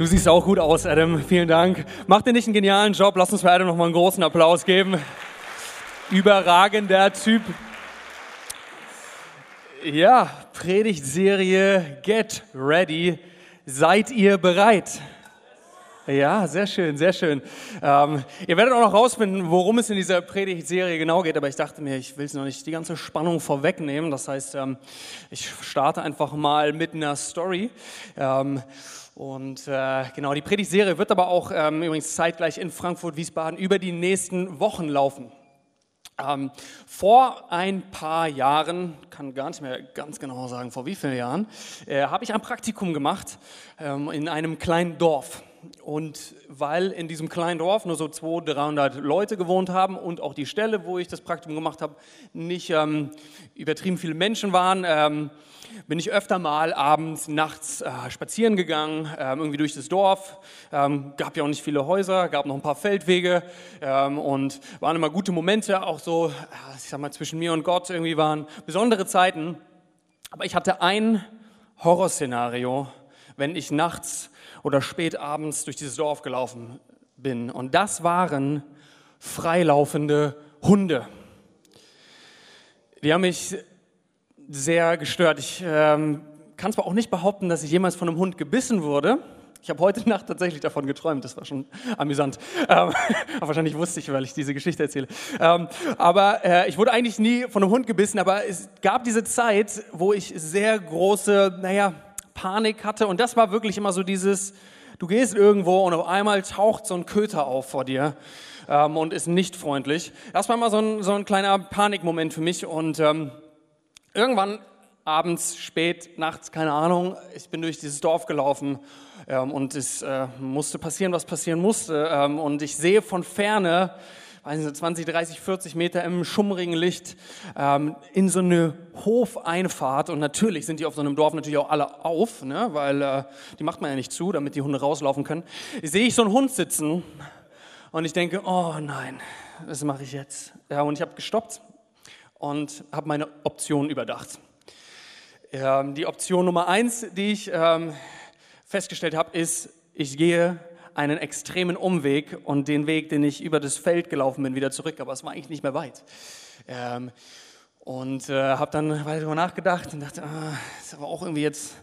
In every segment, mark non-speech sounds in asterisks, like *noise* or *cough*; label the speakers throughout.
Speaker 1: Du siehst auch gut aus, Adam. Vielen Dank. Macht dir nicht einen genialen Job? Lass uns für Adam noch mal einen großen Applaus geben. Überragender Typ. Ja, Predigtserie Get Ready. Seid ihr bereit? Ja, sehr schön, sehr schön. Ähm, ihr werdet auch noch rausfinden, worum es in dieser Predigtserie genau geht, aber ich dachte mir, ich will es noch nicht die ganze Spannung vorwegnehmen. Das heißt, ähm, ich starte einfach mal mit einer Story. Ähm, und äh, genau, die Predigtserie wird aber auch ähm, übrigens zeitgleich in Frankfurt-Wiesbaden über die nächsten Wochen laufen. Ähm, vor ein paar Jahren, kann gar nicht mehr ganz genau sagen, vor wie vielen Jahren, äh, habe ich ein Praktikum gemacht ähm, in einem kleinen Dorf. Und weil in diesem kleinen Dorf nur so 200, 300 Leute gewohnt haben und auch die Stelle, wo ich das Praktikum gemacht habe, nicht ähm, übertrieben viele Menschen waren, ähm, bin ich öfter mal abends, nachts äh, spazieren gegangen, äh, irgendwie durch das Dorf. Ähm, gab ja auch nicht viele Häuser, gab noch ein paar Feldwege ähm, und waren immer gute Momente, auch so, äh, ich sag mal, zwischen mir und Gott irgendwie waren besondere Zeiten. Aber ich hatte ein Horrorszenario, wenn ich nachts oder spät abends durch dieses Dorf gelaufen bin. Und das waren freilaufende Hunde. Die haben mich sehr gestört. Ich ähm, kann zwar auch nicht behaupten, dass ich jemals von einem Hund gebissen wurde. Ich habe heute Nacht tatsächlich davon geträumt, das war schon amüsant. Ähm, *laughs* wahrscheinlich wusste ich, weil ich diese Geschichte erzähle. Ähm, aber äh, ich wurde eigentlich nie von einem Hund gebissen, aber es gab diese Zeit, wo ich sehr große, naja, Panik hatte. Und das war wirklich immer so dieses, du gehst irgendwo und auf einmal taucht so ein Köter auf vor dir ähm, und ist nicht freundlich. Das war immer so ein, so ein kleiner Panikmoment für mich. Und ähm, irgendwann abends, spät, nachts, keine Ahnung, ich bin durch dieses Dorf gelaufen ähm, und es äh, musste passieren, was passieren musste. Ähm, und ich sehe von ferne weiß nicht, 20, 30, 40 Meter im schummrigen Licht ähm, in so eine Hofeinfahrt. Und natürlich sind die auf so einem Dorf natürlich auch alle auf, ne? weil äh, die macht man ja nicht zu, damit die Hunde rauslaufen können. Sehe ich so einen Hund sitzen und ich denke, oh nein, was mache ich jetzt? Ja, und ich habe gestoppt und habe meine Option überdacht. Ähm, die Option Nummer eins, die ich ähm, festgestellt habe, ist, ich gehe einen extremen Umweg und den Weg, den ich über das Feld gelaufen bin, wieder zurück. Aber es war eigentlich nicht mehr weit. Ähm, und äh, habe dann weiter darüber nachgedacht und dachte, ah, ist aber auch irgendwie jetzt,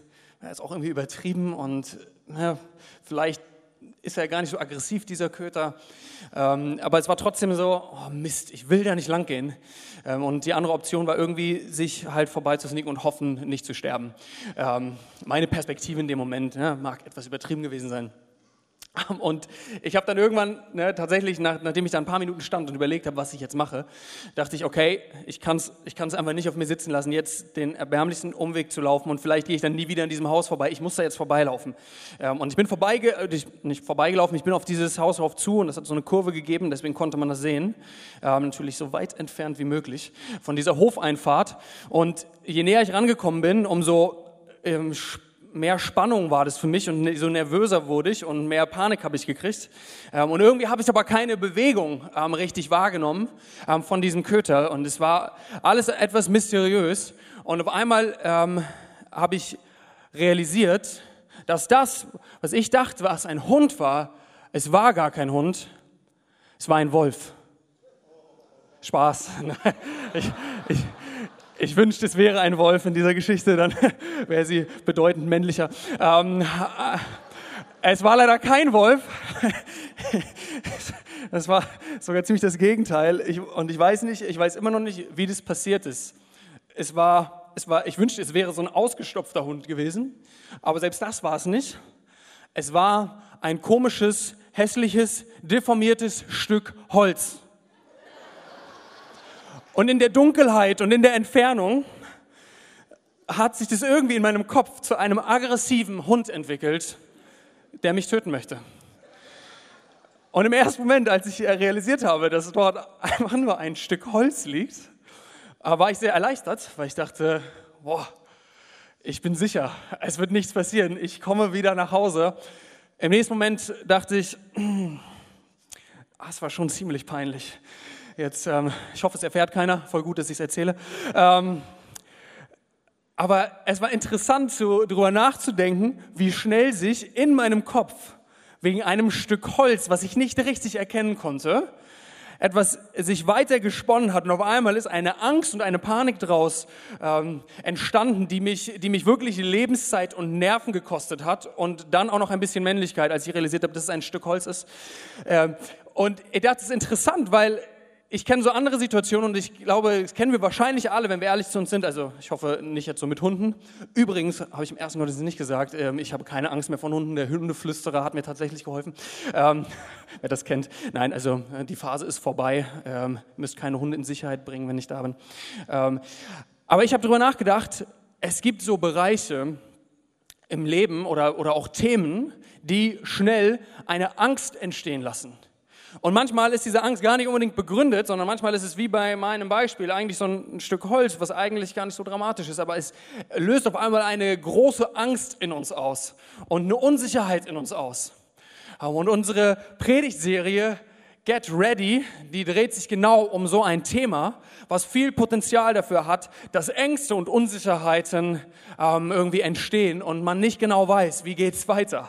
Speaker 1: ist auch irgendwie übertrieben und na, vielleicht ist er gar nicht so aggressiv, dieser Köter. Ähm, aber es war trotzdem so, oh Mist, ich will da nicht lang gehen. Ähm, und die andere Option war irgendwie, sich halt vorbeizusnicken und hoffen, nicht zu sterben. Ähm, meine Perspektive in dem Moment ne, mag etwas übertrieben gewesen sein. *laughs* Und ich habe dann irgendwann, ne, tatsächlich, nach, nachdem ich da ein paar Minuten stand und überlegt habe, was ich jetzt mache, dachte ich, okay, ich kann es ich kann's einfach nicht auf mir sitzen lassen, jetzt den erbärmlichsten Umweg zu laufen und vielleicht gehe ich dann nie wieder in diesem Haus vorbei. Ich muss da jetzt vorbeilaufen. Ähm, und ich bin vorbeige, äh, nicht vorbeigelaufen, ich bin auf dieses Haus drauf zu und es hat so eine Kurve gegeben, deswegen konnte man das sehen. Ähm, natürlich so weit entfernt wie möglich von dieser Hofeinfahrt. Und je näher ich rangekommen bin, umso ähm, mehr Spannung war das für mich und so nervöser wurde ich und mehr Panik habe ich gekriegt. Ähm, und irgendwie habe ich aber keine Bewegung ähm, richtig wahrgenommen ähm, von diesem Köter und es war alles etwas mysteriös. Und auf einmal habe ich realisiert, dass das, was ich dachte, was ein Hund war, es war gar kein Hund, es war ein Wolf. Spaß. *laughs* ich, ich, ich wünschte, es wäre ein Wolf in dieser Geschichte, dann *laughs* wäre sie bedeutend männlicher. Ähm, äh, es war leider kein Wolf. *laughs* Das war sogar ziemlich das Gegenteil. Ich, und ich weiß nicht, ich weiß immer noch nicht, wie das passiert ist. Es war, es war, ich wünschte, es wäre so ein ausgestopfter Hund gewesen, aber selbst das war es nicht. Es war ein komisches, hässliches, deformiertes Stück Holz. Und in der Dunkelheit und in der Entfernung hat sich das irgendwie in meinem Kopf zu einem aggressiven Hund entwickelt, der mich töten möchte. Und im ersten Moment, als ich realisiert habe, dass dort einfach nur ein Stück Holz liegt, war ich sehr erleichtert, weil ich dachte, boah, ich bin sicher, es wird nichts passieren, ich komme wieder nach Hause. Im nächsten Moment dachte ich, *clears throat* ah, es war schon ziemlich peinlich. Jetzt, ähm, ich hoffe, es erfährt keiner. Voll gut, dass ich es erzähle. Ähm, Aber es war interessant, so darüber nachzudenken, wie schnell sich in meinem Kopf wegen einem Stück Holz, was ich nicht richtig erkennen konnte, etwas sich weiter gesponnen hat und auf einmal ist eine Angst und eine Panik daraus ähm, entstanden, die mich, die mich wirklich Lebenszeit und Nerven gekostet hat und dann auch noch ein bisschen Männlichkeit, als ich realisiert habe, dass es ein Stück Holz ist. Ähm, und das ist interessant, weil ich kenne so andere Situationen und ich glaube, das kennen wir wahrscheinlich alle, wenn wir ehrlich zu uns sind. Also ich hoffe nicht jetzt so mit Hunden. Übrigens habe ich im ersten Gottesdienst nicht gesagt, ähm, ich habe keine Angst mehr von Hunden. Der Hundeflüsterer hat mir tatsächlich geholfen. Ähm, *laughs* wer das kennt. Nein, also äh, die Phase ist vorbei. Ähm, müsst keine Hunde in Sicherheit bringen, wenn ich da bin. Ähm, aber ich habe darüber nachgedacht, es gibt so Bereiche im Leben oder, oder auch Themen, die schnell eine Angst entstehen lassen. Und manchmal ist diese Angst gar nicht unbedingt begründet, sondern manchmal ist es wie bei meinem Beispiel eigentlich so ein Stück Holz, was eigentlich gar nicht so dramatisch ist, aber es löst auf einmal eine große Angst in uns aus und eine Unsicherheit in uns aus. Und unsere Predigtserie Get Ready, die dreht sich genau um so ein Thema, was viel Potenzial dafür hat, dass Ängste und Unsicherheiten ähm, irgendwie entstehen und man nicht genau weiß, wie geht's weiter.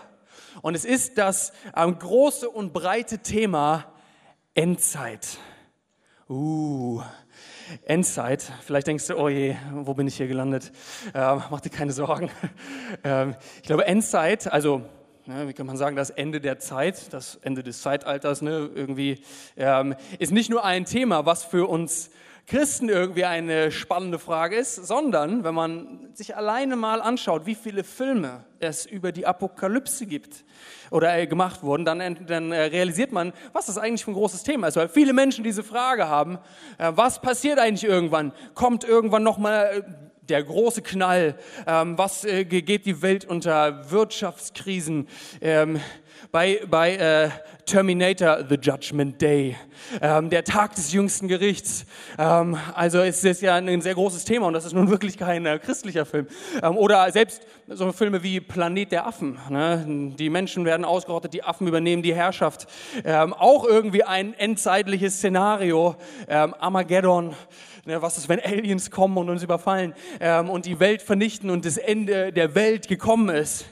Speaker 1: Und es ist das ähm, große und breite Thema Endzeit. Uh, Endzeit. Vielleicht denkst du, oh je, wo bin ich hier gelandet? Ähm, mach dir keine Sorgen. *laughs* Ähm, ich glaube, Endzeit, also ne, wie kann man sagen, das Ende der Zeit, das Ende des Zeitalters, ne, irgendwie, ähm, ist nicht nur ein Thema, was für uns Christen irgendwie eine spannende Frage ist, sondern wenn man sich alleine mal anschaut, wie viele Filme es über die Apokalypse gibt oder äh, gemacht wurden, dann, dann äh, realisiert man, was das eigentlich für ein großes Thema ist, weil viele Menschen diese Frage haben, äh, was passiert eigentlich irgendwann? Kommt irgendwann nochmal der große Knall? Ähm, was geht die Welt unter Wirtschaftskrisen? Bei, bei äh, Terminator, The Judgment Day, ähm, der Tag des jüngsten Gerichts. Ähm, also es ist ja ein sehr großes Thema und das ist nun wirklich kein äh, christlicher Film. Ähm, oder selbst so Filme wie Planet der Affen. Ne? Die Menschen werden ausgerottet, die Affen übernehmen die Herrschaft. Ähm, auch irgendwie ein endzeitliches Szenario. Ähm, Armageddon. Ne, was ist, wenn Aliens kommen und uns überfallen ähm, und die Welt vernichten und das Ende der Welt gekommen ist?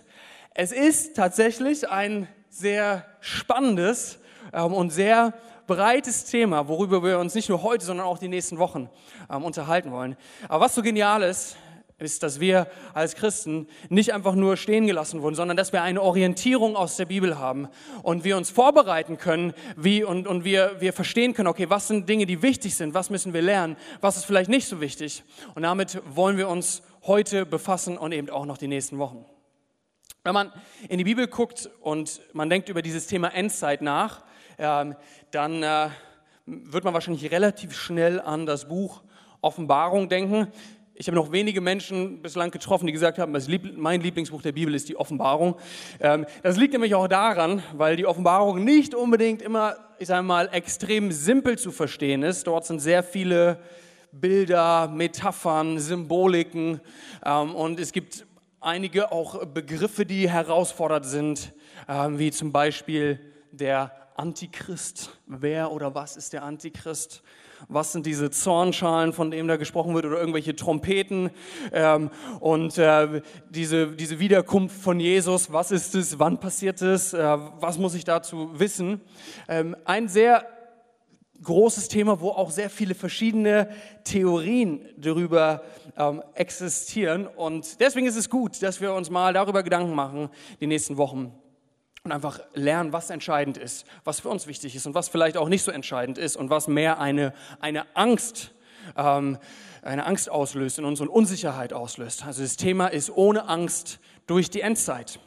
Speaker 1: Es ist tatsächlich ein sehr spannendes ähm, und sehr breites Thema, worüber wir uns nicht nur heute, sondern auch die nächsten Wochen ähm, unterhalten wollen. Aber was so genial ist, ist, dass wir als Christen nicht einfach nur stehen gelassen wurden, sondern dass wir eine Orientierung aus der Bibel haben und wir uns vorbereiten können wie, und, und wir, wir verstehen können, okay, was sind Dinge, die wichtig sind, was müssen wir lernen, was ist vielleicht nicht so wichtig. Und damit wollen wir uns heute befassen und eben auch noch die nächsten Wochen. Wenn man in die Bibel guckt und man denkt über dieses Thema Endzeit nach, ähm, dann äh, wird man wahrscheinlich relativ schnell an das Buch Offenbarung denken. Ich habe noch wenige Menschen bislang getroffen, die gesagt haben, mein Lieblingsbuch der Bibel ist die Offenbarung. Ähm, das liegt nämlich auch daran, weil die Offenbarung nicht unbedingt immer, ich sage mal, extrem simpel zu verstehen ist. Dort sind sehr viele Bilder, Metaphern, Symboliken ähm, und es gibt einige auch Begriffe, die herausfordernd sind, ähm, wie zum Beispiel der Antichrist. Wer oder was ist der Antichrist? Was sind diese Zornschalen, von denen da gesprochen wird, oder irgendwelche Trompeten? Ähm, und äh, diese, diese Wiederkunft von Jesus, was ist es? Wann passiert es? Äh, was muss ich dazu wissen? Ähm, ein sehr großes Thema, wo auch sehr viele verschiedene Theorien darüber ähm, existieren. Und deswegen ist es gut, dass wir uns mal darüber Gedanken machen, die nächsten Wochen. Und einfach lernen, was entscheidend ist, was für uns wichtig ist und was vielleicht auch nicht so entscheidend ist und was mehr eine, eine Angst, ähm, eine Angst auslöst in uns und Unsicherheit auslöst. Also das Thema ist ohne Angst durch die Endzeit.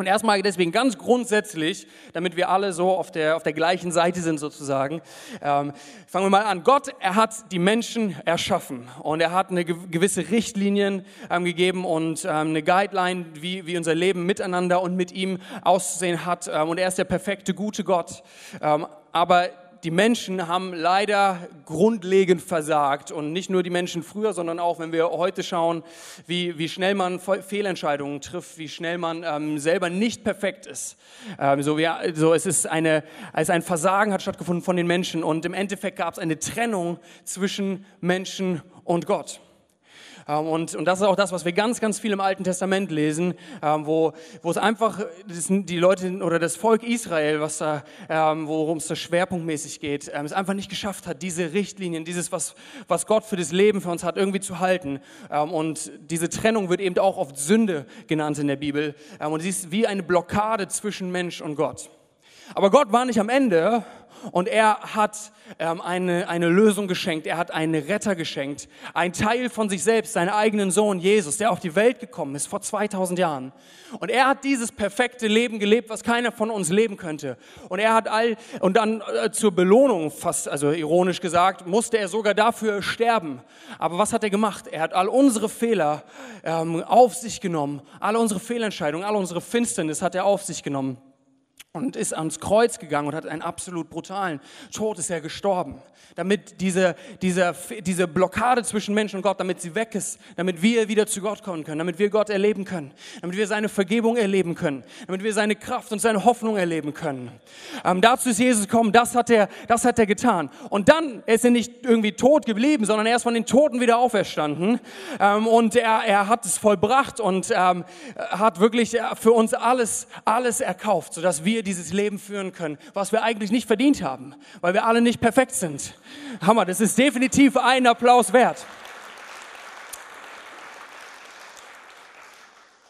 Speaker 1: Und erstmal deswegen ganz grundsätzlich, damit wir alle so auf der, auf der gleichen Seite sind sozusagen, ähm, fangen wir mal an. Gott, er hat die Menschen erschaffen und er hat eine gewisse Richtlinien ähm, gegeben und ähm, eine Guideline, wie, wie unser Leben miteinander und mit ihm auszusehen hat. Ähm, und er ist der perfekte, gute Gott. Ähm, aber die Menschen haben leider grundlegend versagt. Und nicht nur die Menschen früher, sondern auch, wenn wir heute schauen, wie, wie schnell man Fehlentscheidungen trifft, wie schnell man ähm, selber nicht perfekt ist. Ähm, so, wie, so es ist eine, also ein Versagen hat stattgefunden von den Menschen. Und im Endeffekt gab es eine Trennung zwischen Menschen und Gott. Ähm, und, und das ist auch das, was wir ganz, ganz viel im Alten Testament lesen, ähm, wo, wo es einfach die Leute oder das Volk Israel, was da, ähm, worum es da schwerpunktmäßig geht, es einfach nicht geschafft hat, diese Richtlinien, dieses, was, was Gott für das Leben für uns hat, irgendwie zu halten. Und diese Trennung wird eben auch oft Sünde genannt in der Bibel. Und sie ist wie eine Blockade zwischen Mensch und Gott. Aber Gott war nicht am Ende und er hat ähm, eine, eine Lösung geschenkt, er hat einen Retter geschenkt, ein Teil von sich selbst, seinen eigenen Sohn Jesus, der auf die Welt gekommen ist vor 2000 Jahren. Und er hat dieses perfekte Leben gelebt, was keiner von uns leben könnte. Und er hat all, und dann äh, zur Belohnung, fast, also ironisch gesagt, musste er sogar dafür sterben. Aber was hat er gemacht? Er hat all unsere Fehler ähm, auf sich genommen, alle unsere Fehlentscheidungen, alle unsere Finsternis hat er auf sich genommen und ist ans Kreuz gegangen und hat einen absolut brutalen Tod, ist er gestorben, damit diese, diese, diese Blockade zwischen Mensch und Gott, damit sie weg ist, damit wir wieder zu Gott kommen können, damit wir Gott erleben können, damit wir seine Vergebung erleben können, damit wir seine Kraft und seine Hoffnung erleben können. Ähm, dazu ist Jesus gekommen, das hat er, das hat er getan. Und dann ist er nicht irgendwie tot geblieben, sondern er ist von den Toten wieder auferstanden ähm, und er, er hat es vollbracht und ähm, hat wirklich für uns alles, alles erkauft, sodass wir wir dieses Leben führen können, was wir eigentlich nicht verdient haben, weil wir alle nicht perfekt sind. Hammer, das ist definitiv einen Applaus wert.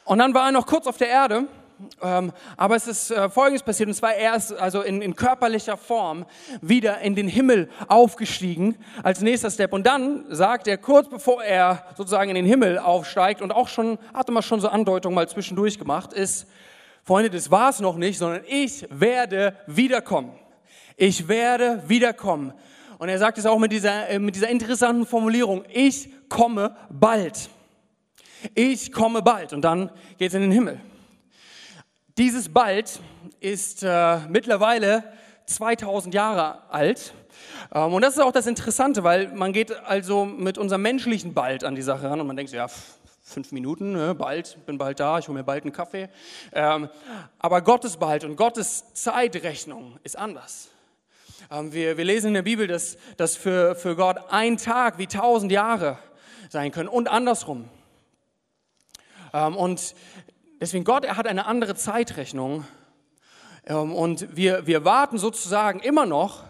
Speaker 1: Und dann war er noch kurz auf der Erde, ähm, aber es ist äh, Folgendes passiert, und zwar er ist also in, in, körperlicher Form wieder in den Himmel aufgestiegen als nächster Step. Und dann sagt er, kurz bevor er sozusagen in den Himmel aufsteigt und auch schon, hatte man schon so Andeutungen mal zwischendurch gemacht, ist, Freunde, das war es noch nicht, sondern ich werde wiederkommen. Ich werde wiederkommen. Und er sagt es auch mit dieser, äh, mit dieser interessanten Formulierung, ich komme bald. Ich komme bald. Und dann geht es in den Himmel. Dieses bald ist äh, mittlerweile 2000 Jahre alt. Ähm, und das ist auch das Interessante, weil man geht also mit unserem menschlichen Bald an die Sache ran und man denkt, ja, fünf Minuten, ne, bald, bin bald da, ich hole mir bald einen Kaffee. Ähm, aber Gottes Bald und Gottes Zeitrechnung ist anders. Ähm, wir, wir lesen in der Bibel, dass, dass für, für Gott ein Tag wie tausend Jahre sein können und andersrum. Ähm, und deswegen Gott, er hat eine andere Zeitrechnung. Und wir, wir warten sozusagen immer noch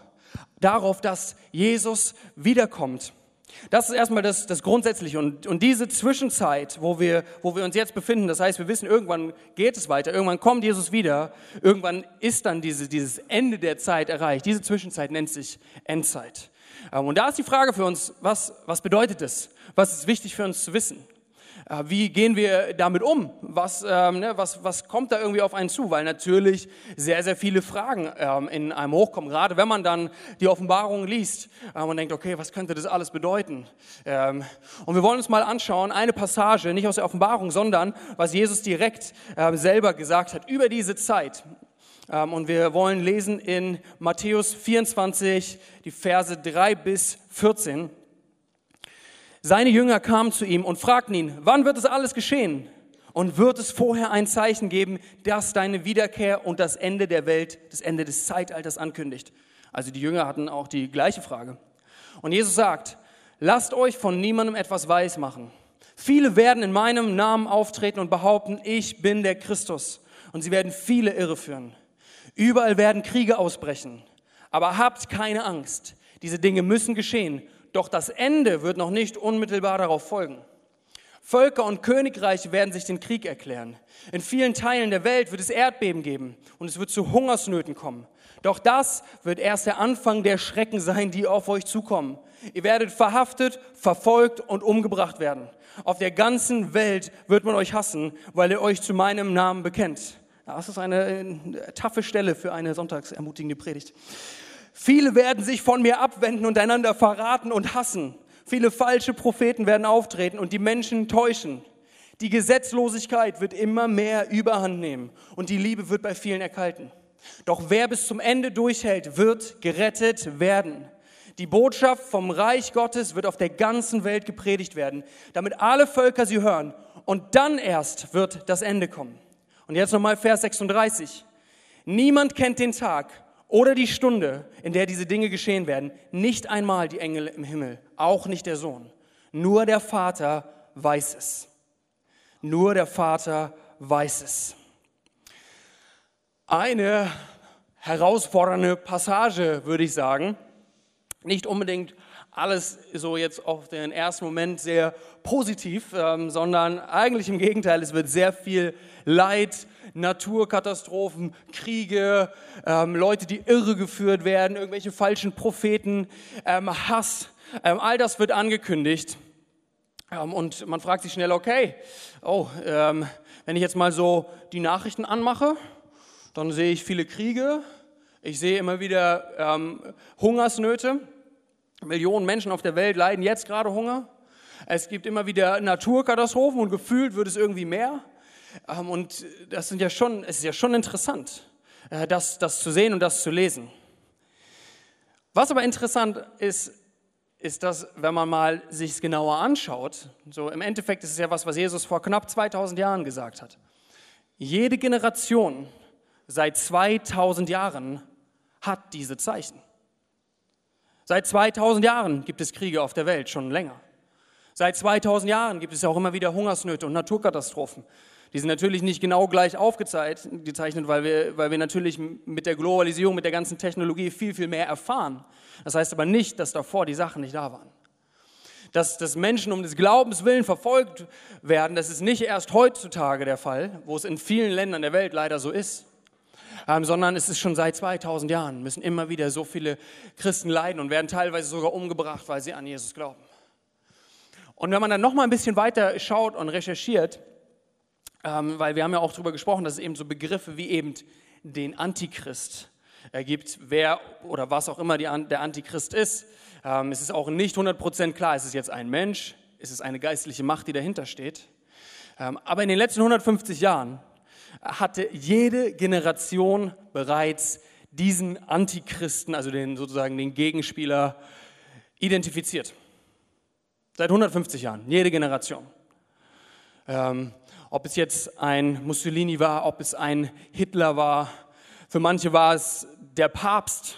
Speaker 1: darauf, dass Jesus wiederkommt. Das ist erstmal das, das Grundsätzliche. Und, und diese Zwischenzeit, wo wir, wo wir uns jetzt befinden, das heißt, wir wissen, irgendwann geht es weiter, irgendwann kommt Jesus wieder, irgendwann ist dann diese, dieses Ende der Zeit erreicht. Diese Zwischenzeit nennt sich Endzeit. Ähm, und da ist die Frage für uns, was, was bedeutet das? Was ist wichtig für uns zu wissen? Äh, wie gehen wir damit um? Was, ähm, ne, was, was kommt da irgendwie auf einen zu? Weil natürlich sehr, sehr viele Fragen ähm, in einem hochkommen, gerade wenn man dann die Offenbarung liest ähm, und denkt, okay, was könnte das alles bedeuten? Ähm, und wir wollen uns mal anschauen, eine Passage, nicht aus der Offenbarung, sondern was Jesus direkt äh, selber gesagt hat über diese Zeit. Ähm, und wir wollen lesen in Matthäus 24, die Verse 3 bis 14. Seine Jünger kamen zu ihm und fragten ihn, wann wird es alles geschehen? Und wird es vorher ein Zeichen geben, das deine Wiederkehr und das Ende der Welt, das Ende des Zeitalters ankündigt? Also die Jünger hatten auch die gleiche Frage. Und Jesus sagt, lasst euch von niemandem etwas weismachen. Viele werden in meinem Namen auftreten und behaupten, ich bin der Christus. Und sie werden viele irreführen. Überall werden Kriege ausbrechen. Aber habt keine Angst. Diese Dinge müssen geschehen doch das Ende wird noch nicht unmittelbar darauf folgen. Völker und Königreiche werden sich den Krieg erklären. In vielen Teilen der Welt wird es Erdbeben geben und es wird zu Hungersnöten kommen. Doch das wird erst der Anfang der Schrecken sein, die auf euch zukommen. Ihr werdet verhaftet, verfolgt und umgebracht werden. Auf der ganzen Welt wird man euch hassen, weil ihr euch zu meinem Namen bekennt. Das ist eine, eine taffe Stelle für eine sonntagsermutigende Predigt. Viele werden sich von mir abwenden und einander verraten und hassen. Viele falsche Propheten werden auftreten und die Menschen täuschen. Die Gesetzlosigkeit wird immer mehr Überhand nehmen und die Liebe wird bei vielen erkalten. Doch wer bis zum Ende durchhält, wird gerettet werden. Die Botschaft vom Reich Gottes wird auf der ganzen Welt gepredigt werden, damit alle Völker sie hören. Und dann erst wird das Ende kommen. Und jetzt nochmal Vers 36. Niemand kennt den Tag oder die Stunde, in der diese Dinge geschehen werden, nicht einmal die Engel im Himmel, auch nicht der Sohn, nur der Vater weiß es. Nur der Vater weiß es. Eine herausfordernde Passage, würde ich sagen. Nicht unbedingt alles so jetzt auf den ersten Moment sehr positiv, ähm, sondern eigentlich im Gegenteil, es wird sehr viel Leid, Naturkatastrophen, Kriege, ähm, Leute, die irregeführt werden, irgendwelche falschen Propheten, ähm, Hass, ähm, all das wird angekündigt. Ähm, und man fragt sich schnell, okay, oh, ähm, wenn ich jetzt mal so die Nachrichten anmache, dann sehe ich viele Kriege, ich sehe immer wieder ähm, Hungersnöte. Millionen Menschen auf der Welt leiden jetzt gerade Hunger. Es gibt immer wieder Naturkatastrophen und gefühlt wird es irgendwie mehr. Ähm, und das sind ja schon, es ist ja schon interessant, äh, das, das zu sehen und das zu lesen. Was aber interessant ist, ist dass, wenn man mal sich genauer anschaut, so im Endeffekt ist es ja was, was Jesus vor knapp 2000 Jahren gesagt hat. Jede Generation seit 2000 Jahren hat diese Zeichen. Seit 2000 Jahren gibt es Kriege auf der Welt, schon länger. Seit 2000 Jahren gibt es auch immer wieder Hungersnöte und Naturkatastrophen. Die sind natürlich nicht genau gleich aufgezeichnet, weil wir, weil wir natürlich mit der Globalisierung, mit der ganzen Technologie viel, viel mehr erfahren. Das heißt aber nicht, dass davor die Sachen nicht da waren. Dass, dass Menschen um des Glaubens willen verfolgt werden, das ist nicht erst heutzutage der Fall, wo es in vielen Ländern der Welt leider so ist ähm, sondern es ist schon seit 2000 Jahren, müssen immer wieder so viele Christen leiden und werden teilweise sogar umgebracht, weil sie an Jesus glauben. Und wenn man dann noch mal ein bisschen weiter schaut und recherchiert, ähm, weil wir haben ja auch darüber gesprochen, dass es eben so Begriffe wie eben den Antichrist gibt, wer oder was auch immer die, der Antichrist ist. Ähm, es ist auch nicht 100% klar, ist es jetzt ein Mensch, ist es eine geistliche Macht, die dahinter steht. Ähm, aber in den letzten 150 Jahren hatte jede Generation bereits diesen Antichristen, also den sozusagen den Gegenspieler, identifiziert. Seit 150 Jahren, jede Generation. Ähm, ob es jetzt ein Mussolini war, ob es ein Hitler war, für manche war es der Papst,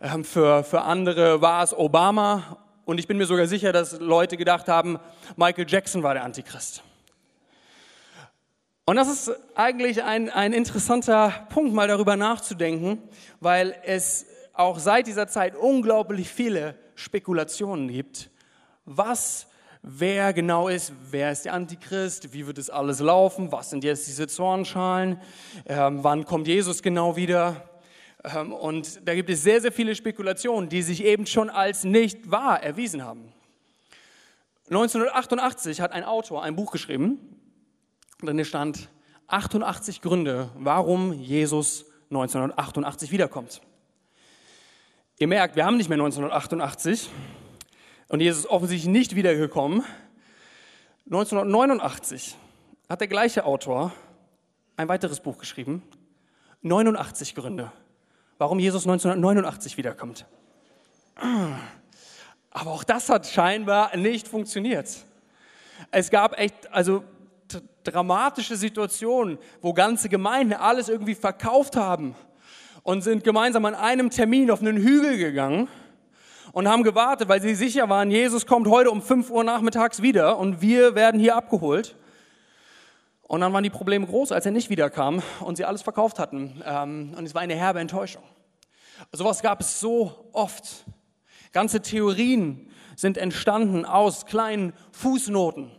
Speaker 1: ähm, für, für andere war es Obama. Und ich bin mir sogar sicher, dass Leute gedacht haben, Michael Jackson war der Antichrist. Und das ist eigentlich ein, ein interessanter Punkt, mal darüber nachzudenken, weil es auch seit dieser Zeit unglaublich viele Spekulationen gibt, was wer genau ist, wer ist der Antichrist, wie wird es alles laufen, was sind jetzt diese Zornschalen, ähm, wann kommt Jesus genau wieder. Ähm, und da gibt es sehr, sehr viele Spekulationen, die sich eben schon als nicht wahr erwiesen haben. 1988 hat ein Autor ein Buch geschrieben, drin stand 88 Gründe, warum Jesus 1988 wiederkommt. Ihr merkt, wir haben nicht mehr 1988 und Jesus ist offensichtlich nicht wiedergekommen. 1989 hat der gleiche Autor ein weiteres Buch geschrieben, 89 Gründe, warum Jesus 1989 wiederkommt. Aber auch das hat scheinbar nicht funktioniert. Es gab echt, also dramatische Situationen, wo ganze Gemeinden alles irgendwie verkauft haben und sind gemeinsam an einem Termin auf einen Hügel gegangen und haben gewartet, weil sie sicher waren, Jesus kommt heute um 5 Uhr nachmittags wieder und wir werden hier abgeholt. Und dann waren die Probleme groß, als er nicht wiederkam und sie alles verkauft hatten. Ähm, und es war eine herbe Enttäuschung. Sowas gab es so oft. Ganze Theorien sind entstanden aus kleinen Fußnoten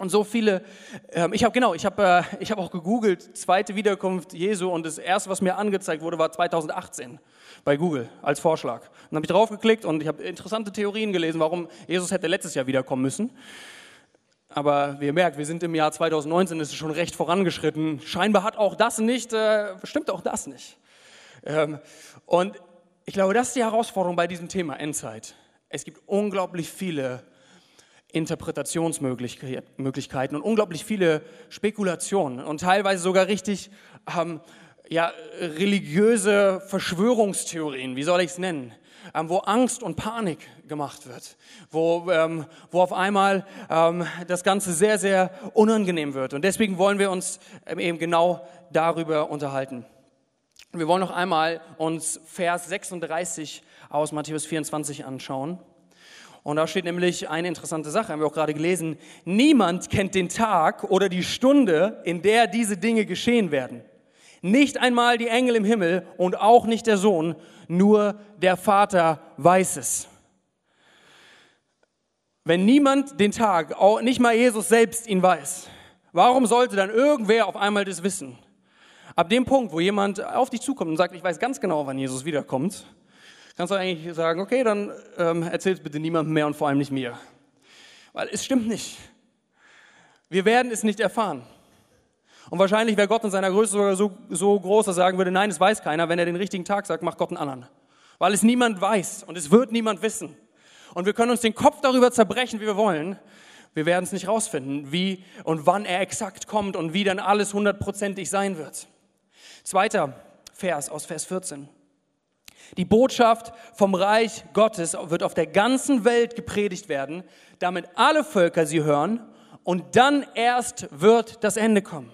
Speaker 1: und so viele, ähm, ich habe genau, ich habe äh, hab auch gegoogelt, zweite Wiederkunft Jesu und das erste, was mir angezeigt wurde, war 2018 bei Google als Vorschlag. Dann habe ich draufgeklickt und ich habe interessante Theorien gelesen, warum Jesus hätte letztes Jahr wiederkommen müssen. Aber wie ihr merkt, wir sind im Jahr 2019, ist schon recht vorangeschritten. Scheinbar hat auch das nicht, äh, stimmt auch das nicht. Ähm, und ich glaube, das ist die Herausforderung bei diesem Thema Endzeit. Es gibt unglaublich viele Interpretationsmöglichkeiten und unglaublich viele Spekulationen und teilweise sogar richtig ähm, ja, religiöse Verschwörungstheorien, wie soll ich es nennen, ähm, wo Angst und Panik gemacht wird, wo, ähm, wo auf einmal ähm, das Ganze sehr, sehr unangenehm wird. Und deswegen wollen wir uns ähm, eben genau darüber unterhalten. Wir wollen noch einmal uns Vers 36 aus Matthäus 24 anschauen. Und da steht nämlich eine interessante Sache, haben wir auch gerade gelesen. Niemand kennt den Tag oder die Stunde, in der diese Dinge geschehen werden. Nicht einmal die Engel im Himmel und auch nicht der Sohn, nur der Vater weiß es. Wenn niemand den Tag, auch nicht mal Jesus selbst ihn weiß, warum sollte dann irgendwer auf einmal das wissen? Ab dem Punkt, wo jemand auf dich zukommt und sagt, ich weiß ganz genau, wann Jesus wiederkommt, kannst du eigentlich sagen, okay, dann ähm, erzähl es bitte niemandem mehr und vor allem nicht mir. Weil es stimmt nicht. Wir werden es nicht erfahren. Und wahrscheinlich wäre Gott in seiner Größe sogar so, so groß, dass er sagen würde, nein, es weiß keiner. Wenn er den richtigen Tag sagt, macht Gott einen anderen. Weil es niemand weiß und es wird niemand wissen. Und wir können uns den Kopf darüber zerbrechen, wie wir wollen. Wir werden es nicht rausfinden, wie und wann er exakt kommt und wie dann alles hundertprozentig sein wird. Zweiter Vers aus Vers 14. Die Botschaft vom Reich Gottes wird auf der ganzen Welt gepredigt werden, damit alle Völker sie hören und dann erst wird das Ende kommen.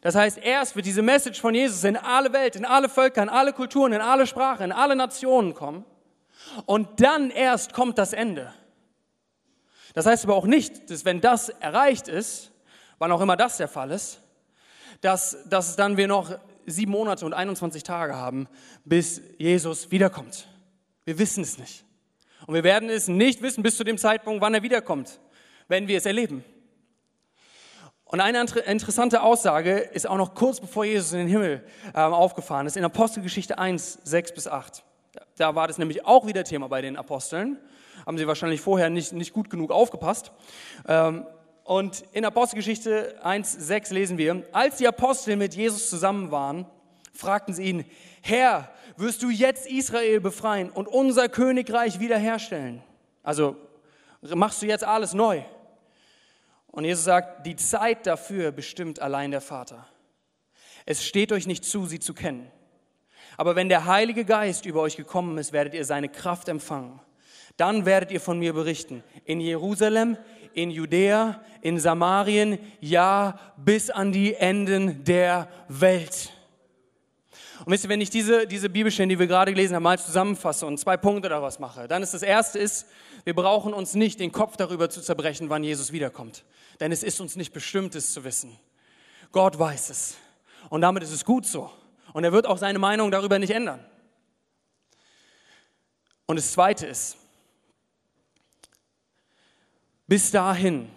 Speaker 1: Das heißt, erst wird diese Message von Jesus in alle Welt, in alle Völker, in alle Kulturen, in alle Sprachen, in alle Nationen kommen und dann erst kommt das Ende. Das heißt aber auch nicht, dass wenn das erreicht ist, wann auch immer das der Fall ist, dass, dass dann wir noch sieben Monate und 21 Tage haben, bis Jesus wiederkommt. Wir wissen es nicht. Und wir werden es nicht wissen bis zu dem Zeitpunkt, wann er wiederkommt, wenn wir es erleben. Und eine interessante Aussage ist auch noch kurz bevor Jesus in den Himmel äh, aufgefahren ist, in Apostelgeschichte 1, 6 bis 8. Da war das nämlich auch wieder Thema bei den Aposteln. Haben sie wahrscheinlich vorher nicht, nicht gut genug aufgepasst. Und in Apostelgeschichte 1, 6 lesen wir, als die Apostel mit Jesus zusammen waren, fragten sie ihn, Herr, wirst du jetzt Israel befreien und unser Königreich wiederherstellen? Also machst du jetzt alles neu? Und Jesus sagt, die Zeit dafür bestimmt allein der Vater. Es steht euch nicht zu, sie zu kennen. Aber wenn der Heilige Geist über euch gekommen ist, werdet ihr seine Kraft empfangen. Dann werdet ihr von mir berichten. In Jerusalem, in Judäa, in Samarien, ja, bis an die Enden der Welt. Und wisst ihr, wenn ich diese, diese Bibelstellen, die wir gerade gelesen haben, mal zusammenfasse und zwei Punkte daraus mache, dann ist das erste ist, wir brauchen uns nicht den Kopf darüber zu zerbrechen, wann Jesus wiederkommt. Denn es ist uns nicht bestimmt, es zu wissen. Gott weiß es. Und damit ist es gut so. Und er wird auch seine Meinung darüber nicht ändern. Und das zweite ist, bis dahin,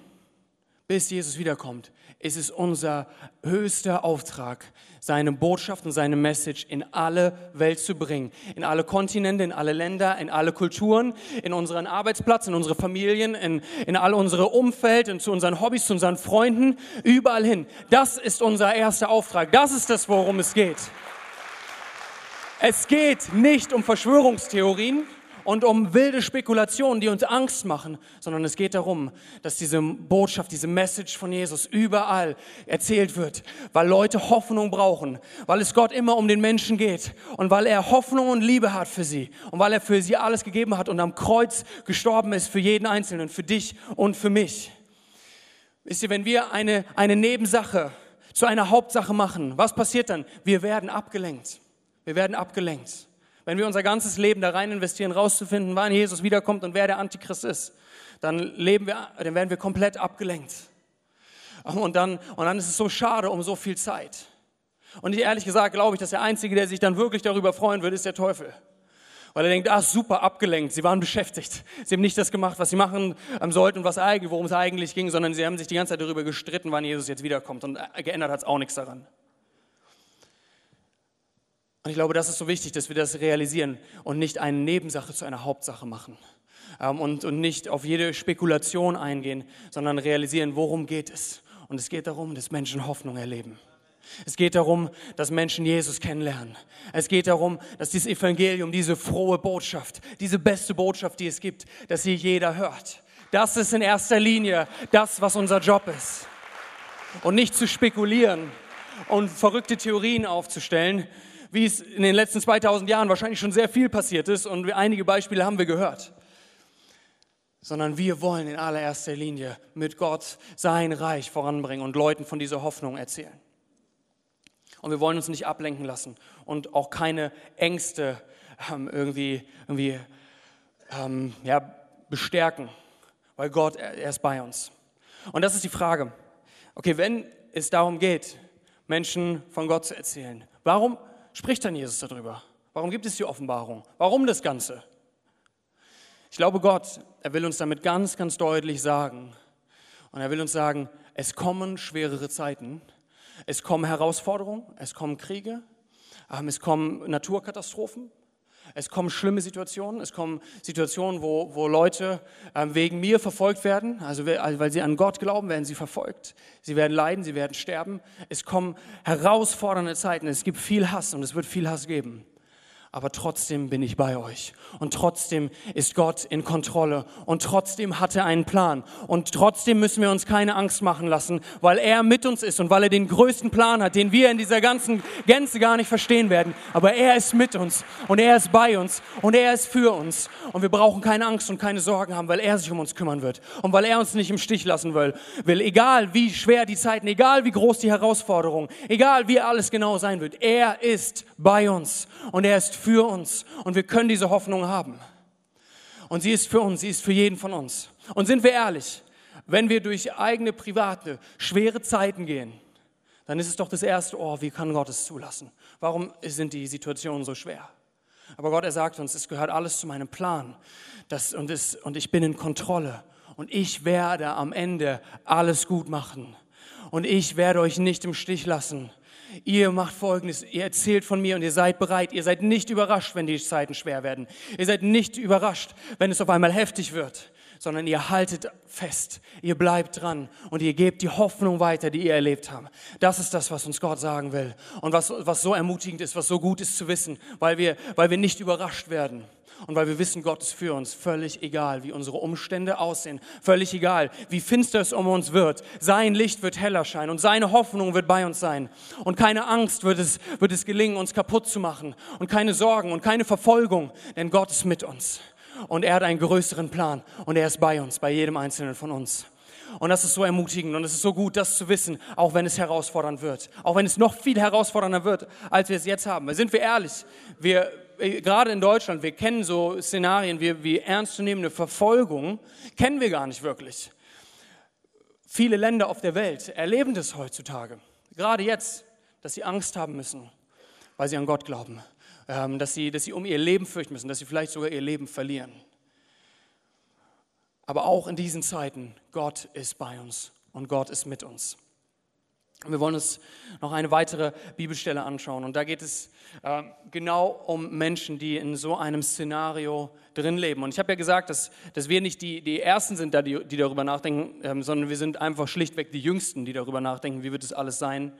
Speaker 1: bis Jesus wiederkommt, ist es unser höchster Auftrag, seine Botschaft und seine Message in alle Welt zu bringen. In alle Kontinente, in alle Länder, in alle Kulturen, in unseren Arbeitsplatz, in unsere Familien, in, in all unsere Umfeld, in zu unseren Hobbys, zu unseren Freunden, überall hin. Das ist unser erster Auftrag. Das ist das, worum es geht. Es geht nicht um Verschwörungstheorien und um wilde Spekulationen, die uns Angst machen, sondern es geht darum, dass diese Botschaft, diese Message von Jesus überall erzählt wird, weil Leute Hoffnung brauchen, weil es Gott immer um den Menschen geht und weil er Hoffnung und Liebe hat für sie und weil er für sie alles gegeben hat und am Kreuz gestorben ist für jeden Einzelnen, für dich und für mich. Wisst ihr, wenn wir eine, eine Nebensache zu einer Hauptsache machen, was passiert dann? Wir werden abgelenkt. Wir werden abgelenkt. Wenn wir unser ganzes Leben da rein investieren, rauszufinden, wann Jesus wiederkommt und wer der Antichrist ist, dann leben wir, dann werden wir komplett abgelenkt. Und dann, und dann ist es so schade um so viel Zeit. Und ehrlich gesagt glaube ich, dass der Einzige, der sich dann wirklich darüber freuen wird, ist der Teufel. Weil er denkt, ah, super, abgelenkt, sie waren beschäftigt. Sie haben nicht das gemacht, was sie machen ähm, sollten was eigentlich, worum es eigentlich ging, sondern sie haben sich die ganze Zeit darüber gestritten, wann Jesus jetzt wiederkommt. Und äh, geändert hat es auch nichts daran. Und ich glaube, das ist so wichtig, dass wir das realisieren und nicht eine Nebensache zu einer Hauptsache machen. Ähm, und, und nicht auf jede Spekulation eingehen, sondern realisieren, worum geht es. Und es geht darum, dass Menschen Hoffnung erleben. Es geht darum, dass Menschen Jesus kennenlernen. Es geht darum, dass dieses Evangelium, diese frohe Botschaft, diese beste Botschaft, die es gibt, dass sie jeder hört. Das ist in erster Linie das, was unser Job ist. Und nicht zu spekulieren und verrückte Theorien aufzustellen, wie es in den letzten 2000 Jahren wahrscheinlich schon sehr viel passiert ist und einige Beispiele haben wir gehört. Sondern wir wollen in allererster Linie mit Gott sein Reich voranbringen und Leuten von dieser Hoffnung erzählen. Und wir wollen uns nicht ablenken lassen und auch keine Ängste ähm, irgendwie, irgendwie ähm, ja, bestärken, weil Gott, er ist bei uns. Und das ist die Frage. Okay, wenn es darum geht, Menschen von Gott zu erzählen, warum spricht dann Jesus darüber? Warum gibt es die Offenbarung? Warum das Ganze? Ich glaube, Gott, er will uns damit ganz, ganz deutlich sagen, und er will uns sagen, es kommen schwerere Zeiten, es kommen Herausforderungen, es kommen Kriege, ähm, es kommen Naturkatastrophen, es kommen schlimme Situationen, es kommen Situationen, wo, wo Leute ähm, wegen mir verfolgt werden, also weil sie an Gott glauben, werden sie verfolgt. Sie werden leiden, sie werden sterben. Es kommen herausfordernde Zeiten, es gibt viel Hass und es wird viel Hass geben aber trotzdem bin ich bei euch. Und trotzdem ist Gott in Kontrolle. Und trotzdem hat er einen Plan. Und trotzdem müssen wir uns keine Angst machen lassen, weil er mit uns ist und weil er den größten Plan hat, den wir in dieser ganzen Gänze gar nicht verstehen werden. Aber er ist mit uns und er ist bei uns und er ist für uns. Und wir brauchen keine Angst und keine Sorgen haben, weil er sich um uns kümmern wird. Und weil er uns nicht im Stich lassen will. will. Egal wie schwer die Zeiten, egal wie groß die Herausforderungen, egal wie alles genau sein wird. Er ist bei uns und er ist für uns und wir können diese Hoffnung haben. Und sie ist für uns, sie ist für jeden von uns. Und sind wir ehrlich, wenn wir durch eigene private, schwere Zeiten gehen, dann ist es doch das erste, oh, wie kann Gott es zulassen? Warum sind die Situationen so schwer? Aber Gott, er sagt uns, es gehört alles zu meinem Plan das, und, es, und ich bin in Kontrolle und ich werde am Ende alles gut machen und ich werde euch nicht im Stich lassen ihr macht Folgendes, ihr erzählt von mir und ihr seid bereit, ihr seid nicht überrascht, wenn die Zeiten schwer werden. Ihr seid nicht überrascht, wenn es auf einmal heftig wird, sondern ihr haltet fest, ihr bleibt dran und ihr gebt die Hoffnung weiter, die ihr erlebt habt. Das ist das, was uns Gott sagen will und was, was so ermutigend ist, was so gut ist zu wissen, weil wir, weil wir nicht überrascht werden und weil wir wissen, Gott ist für uns, völlig egal, wie unsere Umstände aussehen, völlig egal, wie finster es um uns wird. Sein Licht wird heller scheinen und seine Hoffnung wird bei uns sein. Und keine Angst wird es, wird es gelingen, uns kaputt zu machen und keine Sorgen und keine Verfolgung, denn Gott ist mit uns. Und er hat einen größeren Plan und er ist bei uns, bei jedem Einzelnen von uns. Und das ist so ermutigend und es ist so gut, das zu wissen, auch wenn es herausfordernd wird. Auch wenn es noch viel herausfordernder wird, als wir es jetzt haben. Sind wir ehrlich? Wir, gerade in Deutschland, wir kennen so Szenarien wie, wie ernstzunehmende Verfolgung, kennen wir gar nicht wirklich. Viele Länder auf der Welt erleben das heutzutage. Gerade jetzt, dass sie Angst haben müssen, weil sie an Gott glauben. Ähm, dass, sie, dass sie um ihr Leben fürchten müssen, dass sie vielleicht sogar ihr Leben verlieren. Aber auch in diesen Zeiten, Gott ist bei uns und Gott ist mit uns. Wir wollen uns noch eine weitere Bibelstelle anschauen und da geht es äh, genau um Menschen, die in so einem Szenario drin leben. Und ich habe ja gesagt, dass, dass wir nicht die, die Ersten sind, die, die darüber nachdenken, ähm, sondern wir sind einfach schlichtweg die Jüngsten, die darüber nachdenken, wie wird es alles sein.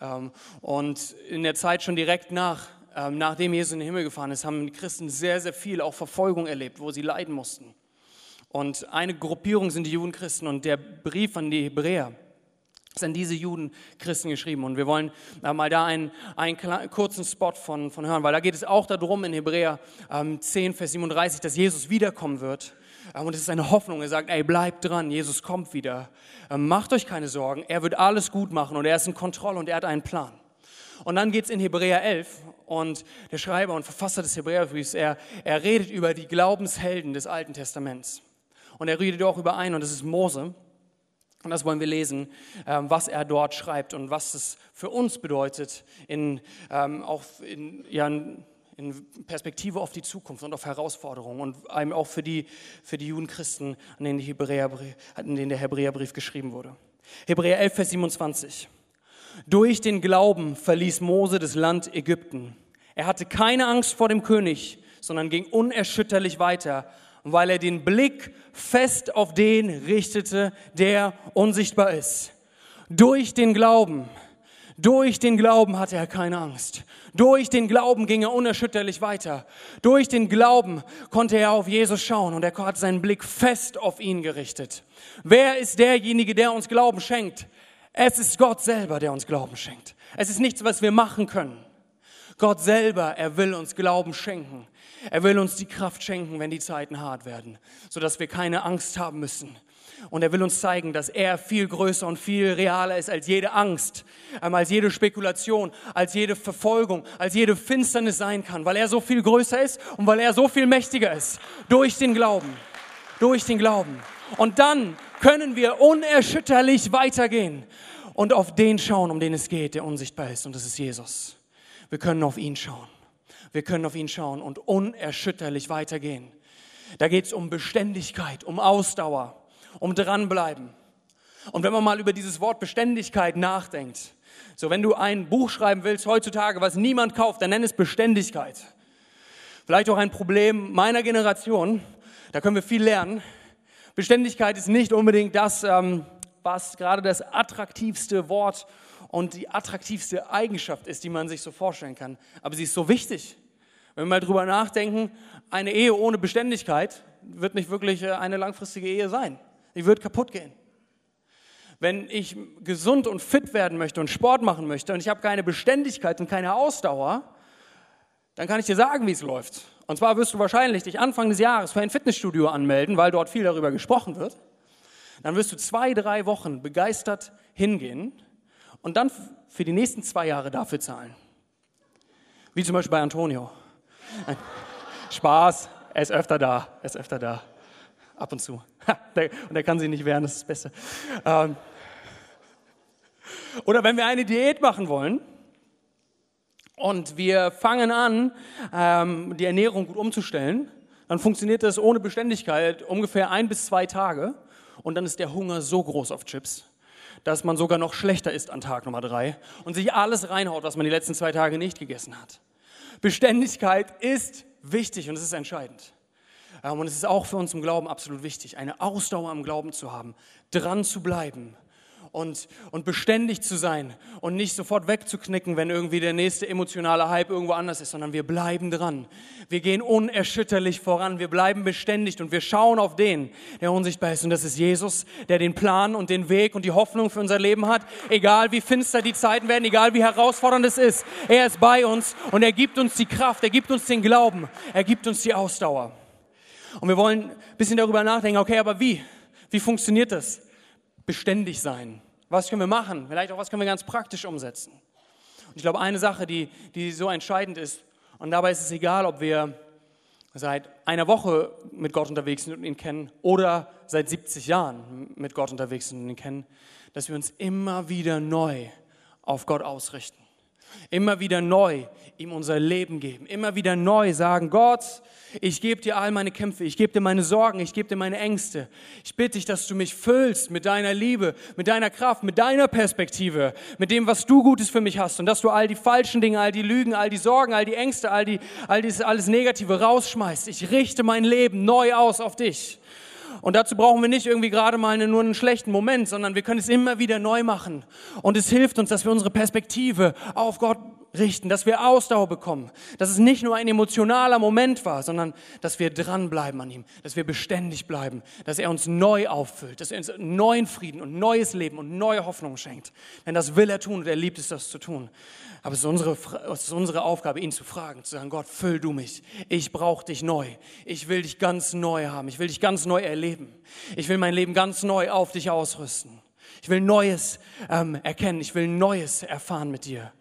Speaker 1: Ähm, und in der Zeit schon direkt nach, ähm, nachdem Jesus in den Himmel gefahren ist, haben die Christen sehr, sehr viel auch Verfolgung erlebt, wo sie leiden mussten. Und eine Gruppierung sind die Judenchristen und der Brief an die Hebräer ist an diese Judenchristen geschrieben. Und wir wollen äh, mal da einen, einen kurzen Spot von, von hören, weil da geht es auch darum in Hebräer ähm, 10, Vers 37, dass Jesus wiederkommen wird. Ähm, und es ist eine Hoffnung. Er sagt, ey, bleibt dran, Jesus kommt wieder. Ähm, macht euch keine Sorgen, er wird alles gut machen und er ist in Kontrolle und er hat einen Plan. Und dann geht es in Hebräer 11 und der Schreiber und Verfasser des Hebräerbriefs, er, er redet über die Glaubenshelden des Alten Testaments. Und er redet auch über einen, und das ist Mose. Und das wollen wir lesen, ähm, was er dort schreibt und was es für uns bedeutet, in, ähm, auch in, ja, in Perspektive auf die Zukunft und auf Herausforderungen und einem auch für die, für die Judenchristen, an denen, die an denen der Hebräerbrief geschrieben wurde. Hebräer 11, Vers 27. Durch den Glauben verließ Mose das Land Ägypten. Er hatte keine Angst vor dem König, sondern ging unerschütterlich weiter, weil er den Blick fest auf den richtete, der unsichtbar ist. Durch den Glauben, durch den Glauben hatte er keine Angst. Durch den Glauben ging er unerschütterlich weiter. Durch den Glauben konnte er auf Jesus schauen und er hat seinen Blick fest auf ihn gerichtet. Wer ist derjenige, der uns Glauben schenkt? Es ist Gott selber, der uns Glauben schenkt. Es ist nichts, was wir machen können. Gott selber, er will uns Glauben schenken. Er will uns die Kraft schenken, wenn die Zeiten hart werden, sodass wir keine Angst haben müssen. Und er will uns zeigen, dass er viel größer und viel realer ist als jede Angst, ähm, als jede Spekulation, als jede Verfolgung, als jede Finsternis sein kann, weil er so viel größer ist und weil er so viel mächtiger ist. Durch den Glauben. durch den Glauben. Und dann können wir unerschütterlich weitergehen und auf den schauen, um den es geht, der unsichtbar ist. Und das ist Jesus. Wir können auf ihn schauen. Wir können auf ihn schauen und unerschütterlich weitergehen. Da geht es um Beständigkeit, um Ausdauer, um dranbleiben. Und wenn man mal über dieses Wort Beständigkeit nachdenkt, so wenn du ein Buch schreiben willst heutzutage, was niemand kauft, dann nenn es Beständigkeit. Vielleicht auch ein Problem meiner Generation, da können wir viel lernen. Beständigkeit ist nicht unbedingt das, ähm, was gerade das attraktivste Wort und die attraktivste Eigenschaft ist, die man sich so vorstellen kann. Aber sie ist so wichtig. Wenn wir mal drüber nachdenken, eine Ehe ohne Beständigkeit wird nicht wirklich äh, eine langfristige Ehe sein. Sie wird kaputt gehen. Wenn ich gesund und fit werden möchte und Sport machen möchte und ich habe keine Beständigkeit und keine Ausdauer, dann kann ich dir sagen, wie es läuft. Und zwar wirst du wahrscheinlich dich Anfang des Jahres für ein Fitnessstudio anmelden, weil dort viel darüber gesprochen wird. Dann wirst du zwei, drei Wochen begeistert hingehen und dann für die nächsten zwei Jahre dafür zahlen. Wie zum Beispiel bei Antonio. Spaß, er ist öfter da, er ist öfter da. Ab und zu. und er kann sie nicht wehren, das ist das Beste. Ähm, oder wenn wir eine Diät machen wollen und wir fangen an, ähm, die Ernährung gut umzustellen, dann funktioniert das ohne Beständigkeit ungefähr ein bis zwei Tage und dann ist der Hunger so groß auf Chips, dass man sogar noch schlechter ist an Tag Nummer drei und sich alles reinhaut, was man die letzten zwei Tage nicht gegessen hat. Beständigkeit ist wichtig und es ist entscheidend. Ähm, und es ist auch für uns im Glauben absolut wichtig, eine Ausdauer im Glauben zu haben, dran zu bleiben und, und beständig zu sein und nicht sofort wegzuknicken, wenn irgendwie der nächste emotionale Hype irgendwo anders ist, sondern wir bleiben dran. Wir gehen unerschütterlich voran, wir bleiben beständig und wir schauen auf den, der unsichtbar ist. Und das ist Jesus, der den Plan und den Weg und die Hoffnung für unser Leben hat. Egal wie finster die Zeiten werden, egal wie herausfordernd es ist, er ist bei uns und er gibt uns die Kraft, er gibt uns den Glauben, er gibt uns die Ausdauer. Und wir wollen ein bisschen darüber nachdenken, okay, aber wie? Wie funktioniert das? Beständig sein. Was können wir machen? Vielleicht auch, was können wir ganz praktisch umsetzen? Und ich glaube, eine Sache, die, die so entscheidend ist, und dabei ist es egal, ob wir seit einer Woche mit Gott unterwegs sind und ihn kennen oder seit 70 Jahren mit Gott unterwegs sind und ihn kennen, dass wir uns immer wieder neu auf Gott ausrichten. Immer wieder neu ihm unser Leben geben. Immer wieder neu sagen, Gott, ich gebe dir all meine Kämpfe, ich gebe dir meine Sorgen, ich gebe dir meine Ängste. Ich bitte dich, dass du mich füllst mit deiner Liebe, mit deiner Kraft, mit deiner Perspektive, mit dem, was du Gutes für mich hast und dass du all die falschen Dinge, all die Lügen, all die Sorgen, all die Ängste, all, die, all dieses alles Negative rausschmeißt. Ich richte mein Leben neu aus auf dich. Und dazu brauchen wir nicht irgendwie gerade mal nur einen schlechten Moment, sondern wir können es immer wieder neu machen. Und es hilft uns, dass wir unsere Perspektive auf Gott richten, dass wir Ausdauer bekommen, dass es nicht nur ein emotionaler Moment war, sondern dass wir dranbleiben an ihm, dass wir beständig bleiben, dass er uns neu auffüllt, dass er uns neuen Frieden und neues Leben und neue Hoffnung schenkt. Denn das will er tun und er liebt es, das zu tun. Aber es ist unsere, es ist unsere Aufgabe, ihn zu fragen, zu sagen, Gott, füll du mich. Ich brauche dich neu. Ich will dich ganz neu haben. Ich will dich ganz neu erleben. Ich will mein Leben ganz neu auf dich ausrüsten. Ich will Neues ähm, erkennen. Ich will Neues erfahren mit dir.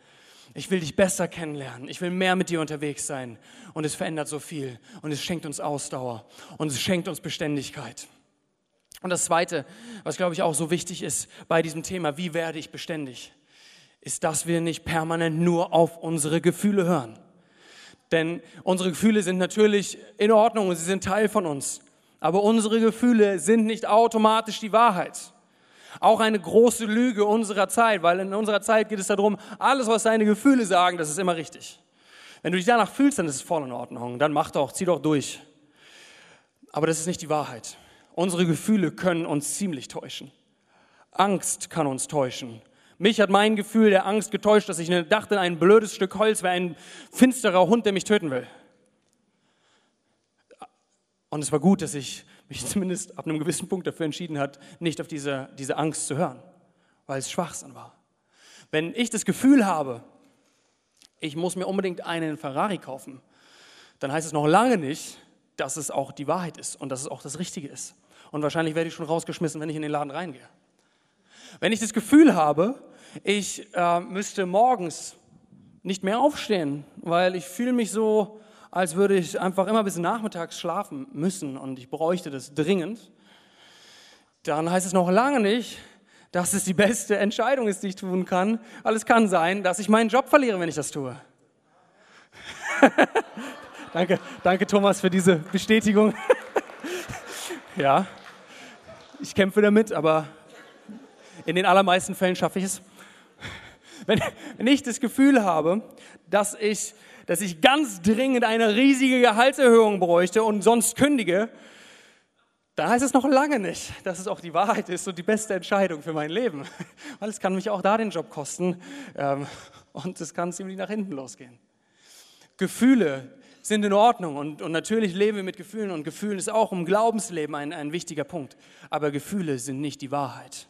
Speaker 1: Ich will dich besser kennenlernen. Ich will mehr mit dir unterwegs sein. Und es verändert so viel. Und es schenkt uns Ausdauer. Und es schenkt uns Beständigkeit. Und das Zweite, was glaube ich auch so wichtig ist bei diesem Thema, wie werde ich beständig, ist, dass wir nicht permanent nur auf unsere Gefühle hören. Denn unsere Gefühle sind natürlich in Ordnung und sie sind Teil von uns. Aber unsere Gefühle sind nicht automatisch die Wahrheit. Auch eine große Lüge unserer Zeit, weil in unserer Zeit geht es darum, alles, was deine Gefühle sagen, das ist immer richtig. Wenn du dich danach fühlst, dann ist es voll in Ordnung. Dann mach doch, zieh doch durch. Aber das ist nicht die Wahrheit. Unsere Gefühle können uns ziemlich täuschen. Angst kann uns täuschen. Mich hat mein Gefühl der Angst getäuscht, dass ich dachte, ein blödes Stück Holz wäre ein finsterer Hund, der mich töten will. Und es war gut, dass ich mich zumindest ab einem gewissen Punkt dafür entschieden hat, nicht auf diese, diese Angst zu hören, weil es Schwachsinn war. Wenn ich das Gefühl habe, ich muss mir unbedingt einen Ferrari kaufen, dann heißt es noch lange nicht, dass es auch die Wahrheit ist und dass es auch das Richtige ist. Und wahrscheinlich werde ich schon rausgeschmissen, wenn ich in den Laden reingehe. Wenn ich das Gefühl habe, ich äh, müsste morgens nicht mehr aufstehen, weil ich fühle mich so als würde ich einfach immer bis nachmittags schlafen müssen und ich bräuchte das dringend, dann heißt es noch lange nicht, dass es die beste Entscheidung ist, die ich tun kann. Weil es kann sein, dass ich meinen Job verliere, wenn ich das tue. *laughs* danke, danke Thomas für diese Bestätigung. *laughs* ja, ich kämpfe damit, aber in den allermeisten Fällen schaffe ich es. Wenn, wenn ich das Gefühl habe, dass ich, dass ich ganz dringend eine riesige Gehaltserhöhung bräuchte und sonst kündige, dann heißt es noch lange nicht, dass es auch die Wahrheit ist und die beste Entscheidung für mein Leben. *laughs* Weil es kann mich auch da den Job kosten ähm, und es kann ziemlich nach hinten losgehen. Gefühle sind in Ordnung und, und natürlich leben wir mit Gefühlen und Gefühlen ist auch im Glaubensleben ein, ein wichtiger Punkt. Aber Gefühle sind nicht die Wahrheit.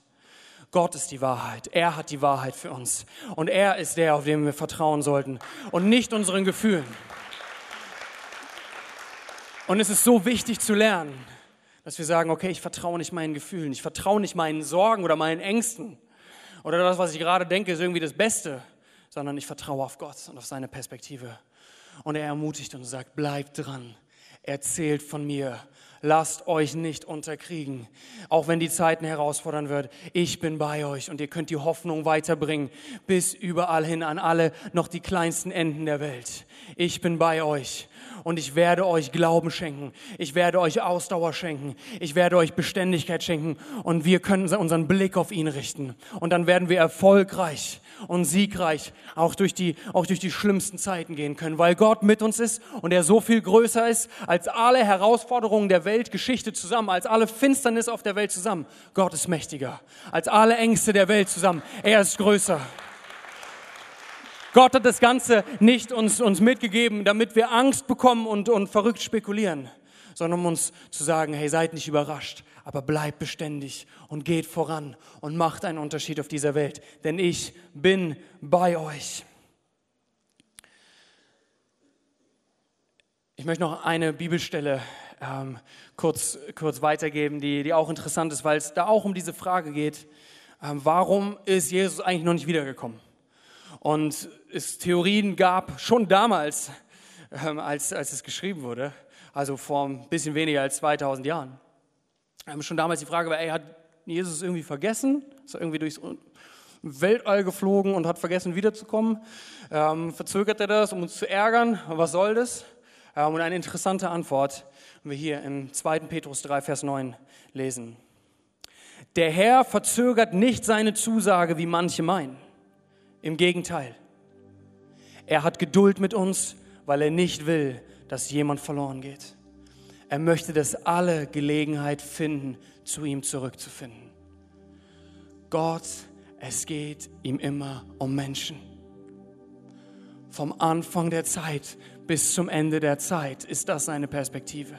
Speaker 1: Gott ist die Wahrheit. Er hat die Wahrheit für uns. Und er ist der, auf den wir vertrauen sollten und nicht unseren Gefühlen. Und es ist so wichtig zu lernen, dass wir sagen, okay, ich vertraue nicht meinen Gefühlen, ich vertraue nicht meinen Sorgen oder meinen Ängsten oder das, was ich gerade denke, ist irgendwie das Beste, sondern ich vertraue auf Gott und auf seine Perspektive. Und er ermutigt und sagt, bleibt dran, erzählt von mir, lasst euch nicht unterkriegen, auch wenn die Zeiten herausfordern wird. Ich bin bei euch und ihr könnt die Hoffnung weiterbringen bis überall hin an alle noch die kleinsten Enden der Welt. Ich bin bei euch und ich werde euch Glauben schenken. Ich werde euch Ausdauer schenken. Ich werde euch Beständigkeit schenken und wir können unseren Blick auf ihn richten. Und dann werden wir erfolgreich und siegreich auch durch die, auch durch die schlimmsten Zeiten gehen können, weil Gott mit uns ist und er so viel größer ist als alle Herausforderungen der Weltgeschichte zusammen, als alle Finsternis auf der Welt zusammen. Gott ist mächtiger als alle Ängste der Welt zusammen. Er ist größer. Gott hat das Ganze nicht uns, uns mitgegeben, damit wir Angst bekommen und, und verrückt spekulieren, sondern um uns zu sagen, hey, seid nicht überrascht, aber bleibt beständig und geht voran und macht einen Unterschied auf dieser Welt, denn ich bin bei euch. Ich möchte noch eine Bibelstelle ähm, kurz, kurz weitergeben, die, die auch interessant ist, weil es da auch um diese Frage geht, ähm, warum ist Jesus eigentlich noch nicht wiedergekommen? Und es Theorien gab schon damals, ähm, als, als es geschrieben wurde, also vor ein bisschen weniger als 2000 Jahren. Haben schon damals die Frage, ey, hat Jesus irgendwie vergessen? Ist er irgendwie durchs Weltall geflogen und hat vergessen wiederzukommen? Ähm, verzögert er das, um uns zu ärgern? Was soll das? Ähm, und eine interessante Antwort, wenn wir hier im 2. Petrus 3, Vers 9 lesen. Der Herr verzögert nicht seine Zusage, wie manche meinen. Im Gegenteil. Er hat Geduld mit uns, weil er nicht will, dass jemand verloren geht. Er möchte, dass alle Gelegenheit finden, zu ihm zurückzufinden. Gott, es geht ihm immer um Menschen. Vom Anfang der Zeit bis zum Ende der Zeit ist das seine Perspektive.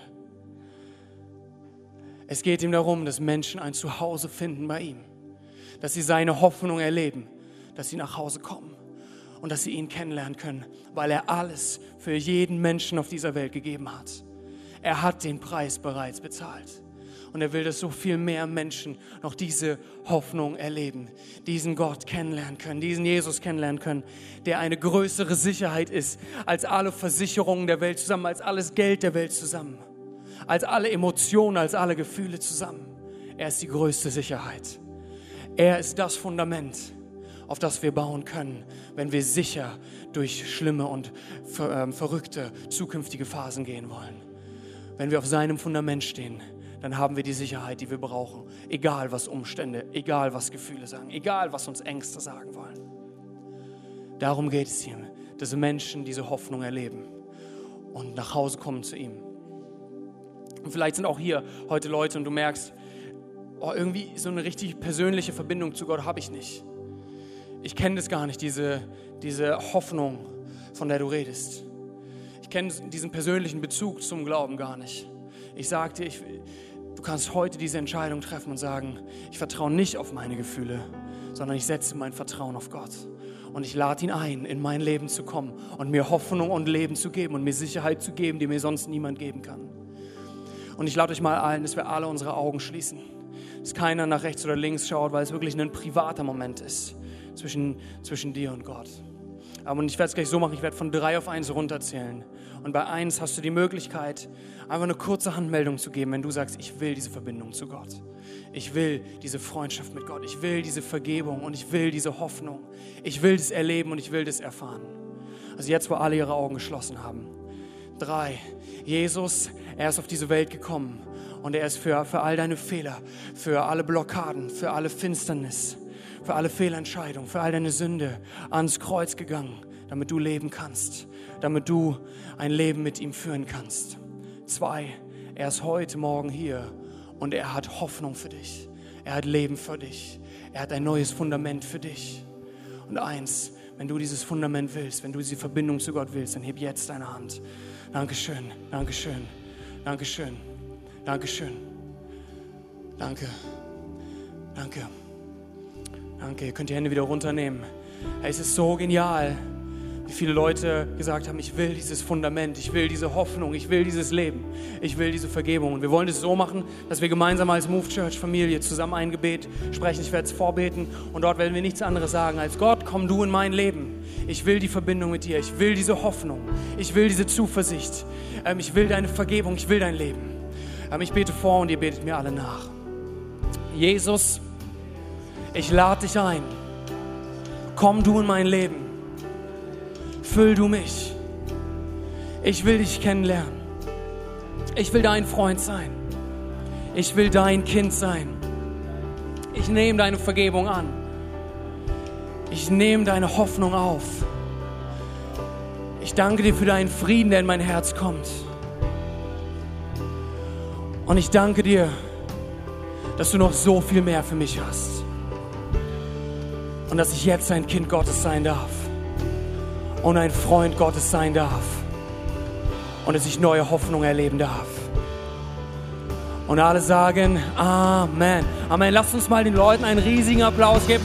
Speaker 1: Es geht ihm darum, dass Menschen ein Zuhause finden bei ihm, dass sie seine Hoffnung erleben, dass sie nach Hause kommen und dass sie ihn kennenlernen können, weil er alles für jeden Menschen auf dieser Welt gegeben hat. Er hat den Preis bereits bezahlt. Und er will, dass so viel mehr Menschen noch diese Hoffnung erleben, diesen Gott kennenlernen können, diesen Jesus kennenlernen können, der eine größere Sicherheit ist als alle Versicherungen der Welt zusammen, als alles Geld der Welt zusammen, als alle Emotionen, als alle Gefühle zusammen. Er ist die größte Sicherheit. Er ist das Fundament auf das wir bauen können, wenn wir sicher durch schlimme und ver, äh, verrückte zukünftige Phasen gehen wollen. Wenn wir auf seinem Fundament stehen, dann haben wir die Sicherheit, die wir brauchen. Egal was Umstände, egal was Gefühle sagen, egal was uns Ängste sagen wollen. Darum geht es hier, dass Menschen diese Hoffnung erleben und nach Hause kommen zu ihm. Und vielleicht sind auch hier heute Leute und du merkst, oh, irgendwie so eine richtig persönliche Verbindung zu Gott habe ich nicht ich kenne das gar nicht, diese, diese Hoffnung, von der du redest. Ich kenne diesen persönlichen Bezug zum Glauben gar nicht. Ich sage dir, ich, du kannst heute diese Entscheidung treffen und sagen, ich vertraue nicht auf meine Gefühle, sondern ich setze mein Vertrauen auf Gott. Und ich lade ihn ein, in mein Leben zu kommen und mir Hoffnung und Leben zu geben und mir Sicherheit zu geben, die mir sonst niemand geben kann. Und ich lade euch mal ein, dass wir alle unsere Augen schließen. Dass keiner nach rechts oder links schaut, weil es wirklich ein privater Moment ist zwischen, zwischen dir und Gott. Und ich werde es gleich so machen, ich werde von drei auf eins runterzählen. Und bei eins hast du die Möglichkeit, einfach eine kurze Handmeldung zu geben, wenn du sagst, ich will diese Verbindung zu Gott. Ich will diese Freundschaft mit Gott. Ich will diese Vergebung und ich will diese Hoffnung. Ich will das erleben und ich will das erfahren. Also jetzt, wo alle ihre Augen geschlossen haben. Drei. Jesus, er ist auf diese Welt gekommen und er ist für, für all deine Fehler, für alle Blockaden, für alle Finsternis, für alle Fehlentscheidungen, für all deine Sünde ans Kreuz gegangen, damit du leben kannst, damit du ein Leben mit ihm führen kannst. Zwei, er ist heute Morgen hier und er hat Hoffnung für dich. Er hat Leben für dich. Er hat ein neues Fundament für dich. Und eins, wenn du dieses Fundament willst, wenn du diese Verbindung zu Gott willst, dann heb jetzt deine Hand. Dankeschön, Dankeschön, Dankeschön, Dankeschön. Danke, danke, danke. Ihr könnt die Hände wieder runternehmen. Hey, es ist so genial, wie viele Leute gesagt haben, ich will dieses Fundament, ich will diese Hoffnung, ich will dieses Leben, ich will diese Vergebung. Und wir wollen es so machen, dass wir gemeinsam als Move Church Familie zusammen ein Gebet sprechen. Ich werde es vorbeten und dort werden wir nichts anderes sagen als Gott, komm du in mein Leben. Ich will die Verbindung mit dir, ich will diese Hoffnung, ich will diese Zuversicht, ähm, ich will deine Vergebung, ich will dein Leben. Ähm, ich bete vor und ihr betet mir alle nach. Jesus, ich lade dich ein. Komm du in mein Leben füll du mich. Ich will dich kennenlernen. Ich will dein Freund sein. Ich will dein Kind sein. Ich nehme deine Vergebung an. Ich nehme deine Hoffnung auf. Ich danke dir für deinen Frieden, der in mein Herz kommt. Und ich danke dir, dass du noch so viel mehr für mich hast. Und dass ich jetzt ein Kind Gottes sein darf und ein Freund Gottes sein darf und dass ich neue Hoffnung erleben darf. Und alle sagen Amen. Amen. Lasst uns mal den Leuten einen riesigen Applaus geben.